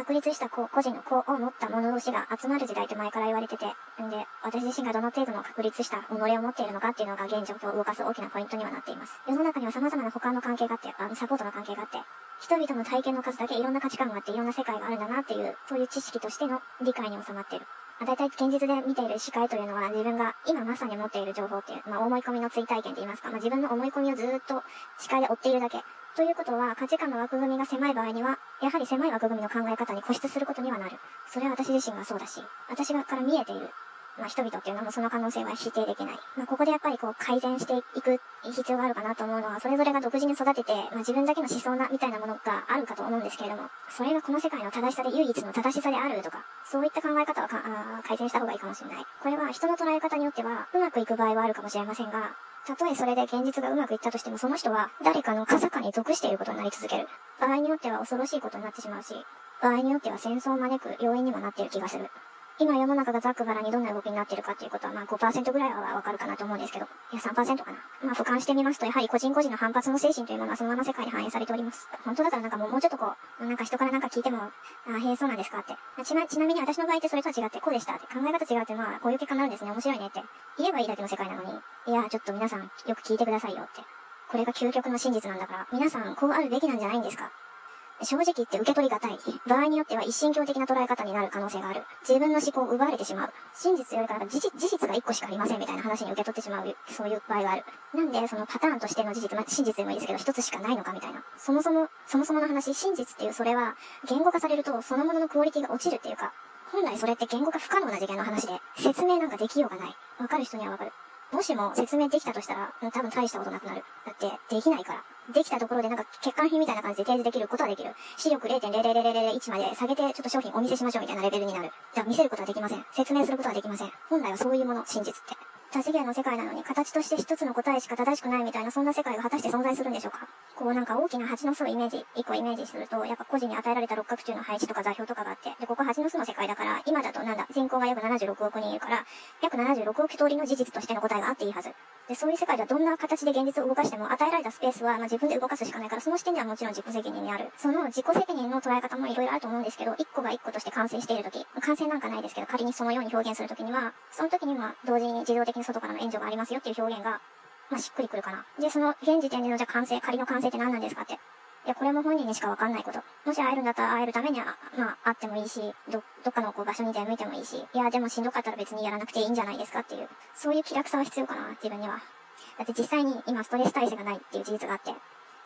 確立したこう個人の子を持った者同士が集まる時代って前から言われてて、んで、私自身がどの程度の確立した己を持っているのかっていうのが現状況を動かす大きなポイントにはなっています。世の中には様々な他の関係があって、あのサポートの関係があって、人々の体験の数だけいろんな価値観があっていろんな世界があるんだなっていう、そういう知識としての理解に収まっている。大体現実で見ている視界というのは自分が今まさに持っている情報っていう、まあ思い込みの追体験と言いますか、まあ自分の思い込みをずっと視界で追っているだけ。ということは価値観の枠組みが狭い場合には、やはり狭い枠組みの考え方に固執することにはなる。それは私自身がそうだし、私がから見えているまあ、人々っていうのもその可能性は否定できない。まあ、ここでやっぱりこう改善していく必要があるかなと思うのは、それぞれが独自に育てて、まあ、自分だけの思想なみたいなものがあるかと思うんですけれども、それがこの世界の正しさで唯一の正しさであるとか、そういった考え方はかあ改善した方がいいかもしれない。これは人の捉え方によっては、うまくいく場合はあるかもしれませんが、たとえそれで現実がうまくいったとしても、その人は誰かの傘下に属していることになり続ける。場合によっては恐ろしいことになってしまうし、場合によっては戦争を招く要因にもなっている気がする。今世の中がざっくばらにどんな動きになってるかっていうことは、まあ5%ぐらいはわかるかなと思うんですけど、いや3%かな。まあ俯瞰してみますと、やはり個人個人の反発の精神というものはそのまま世界に反映されております。本当だったらなんかもうもうちょっとこう、なんか人からなんか聞いても、あへえ、そうなんですかって。ちな、ちなみに私の場合ってそれとは違ってこうでしたって。考え方違うってまあこういう結果になるんですね。面白いねって。言えばいいだけの世界なのに、いや、ちょっと皆さんよく聞いてくださいよって。これが究極の真実なんだから、皆さんこうあるべきなんじゃないんですか？正直言って受け取りがたい。場合によっては一神教的な捉え方になる可能性がある。自分の思考を奪われてしまう。真実よりかなんか事実が一個しかありませんみたいな話に受け取ってしまう、そういう場合がある。なんで、そのパターンとしての事実、まあ、真実でもいいですけど、一つしかないのかみたいな。そもそも、そもそもの話、真実っていうそれは、言語化されると、そのもののクオリティが落ちるっていうか、本来それって言語化不可能な次元の話で、説明なんかできようがない。わかる人にはわかる。もしも説明できたとしたら、多分大したことなくなる。だって、できないから。できたところでなんか欠陥品みたいな感じで提示できることはできる。視力0.00001まで下げてちょっと商品お見せしましょうみたいなレベルになる。じゃあ見せることはできません。説明することはできません。本来はそういうもの、真実って。多次元の世界なのに形として一つの答えしか正しくないみたいなそんな世界が果たして存在するんでしょうか？こうなんか大きな蜂の巣をイメージ、一個イメージすると、やっぱ個人に与えられた六角柱の配置とか座標とかがあって、で、ここ蜂の巣の世界だから、今だとなんだ、人口が約76億人いるから、約76億通りの事実としての答えがあっていいはず。で、そういう世界ではどんな形で現実を動かしても与えられたスペースは、まあ、自分で動かすしかないから、その視点ではもちろん自己責任にある。その自己責任の捉え方もいろいろあると思うんですけど、一個が一個として完成しているとき、完成なんかないですけど、仮にそのように表現するときには、その時には同時に自動的に外からの援助がありますよっていう表現が、まあ、しっくりくるかな。で、その現時点でのじゃあ完成、仮の完成って何なんですかって。いや、これも本人にしかわかんないこと。もし会えるんだったら会えるためには、まあ、会ってもいいし、ど、どっかのこう場所に出向いてもいいし、いや、でもしんどかったら別にやらなくていいんじゃないですかっていう、そういう気楽さは必要かな、自分には。だって実際に今ストレス耐性がないっていう事実があって、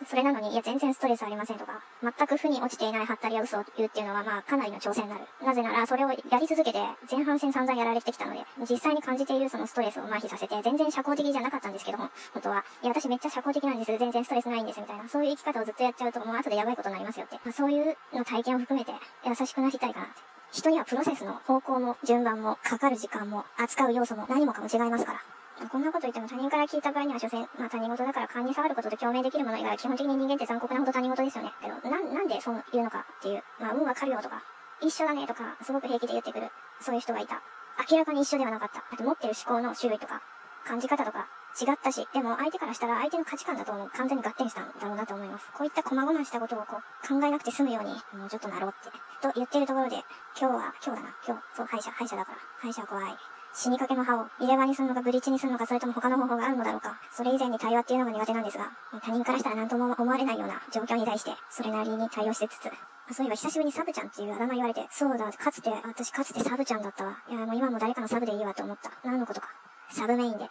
それなのに、いや、全然ストレスありませんとか、全く負に落ちていないハったりや嘘を言うっていうのは、まあ、かなりの挑戦になる。なぜなら、それをやり続けて、前半戦散々やられてきたので、実際に感じているそのストレスを麻痺させて、全然社交的じゃなかったんですけども、本当は、いや、私めっちゃ社交的なんです、全然ストレスないんです、みたいな、そういう生き方をずっとやっちゃうと、もう後でやばいことになりますよって。まあ、そういうの体験を含めて、優しくなりたいかなって。人にはプロセスの方向も順番もかかる時間も扱う要素も何もかも違いますから。こんなこと言っても他人から聞いた場合には所詮、まあ他人事だから勘に触ることと共鳴できるもの以外は基本的に人間って残酷なほど他人事ですよね。けど、な、なんでそう言うのかっていう、まあ運わかるよとか、一緒だねとか、すごく平気で言ってくる、そういう人がいた。明らかに一緒ではなかった。あと持ってる思考の種類とか、感じ方とか、違ったし、でも相手からしたら相手の価値観だと思う。完全に合点したんだろうなと思います。こういった細々したことをこう考えなくて済むように、もうちょっとなろうって。と言ってるところで、今日は、今日だな、今日、そう、歯医者、歯医者だから。歯医者は怖い。死にかけの歯を入れ歯にするのかブリッジにするのかそれとも他の方法があるのだろうか。それ以前に対話っていうのが苦手なんですが、他人からしたら何とも思われないような状況に対して、それなりに対応してつつ、そういえば久しぶりにサブちゃんっていうあだ名言われて、そうだ、かつて、私かつてサブちゃんだったわ。いや、もう今も誰かのサブでいいわと思った。何のことか。サブメインで。は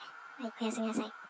い、おやすみなさい。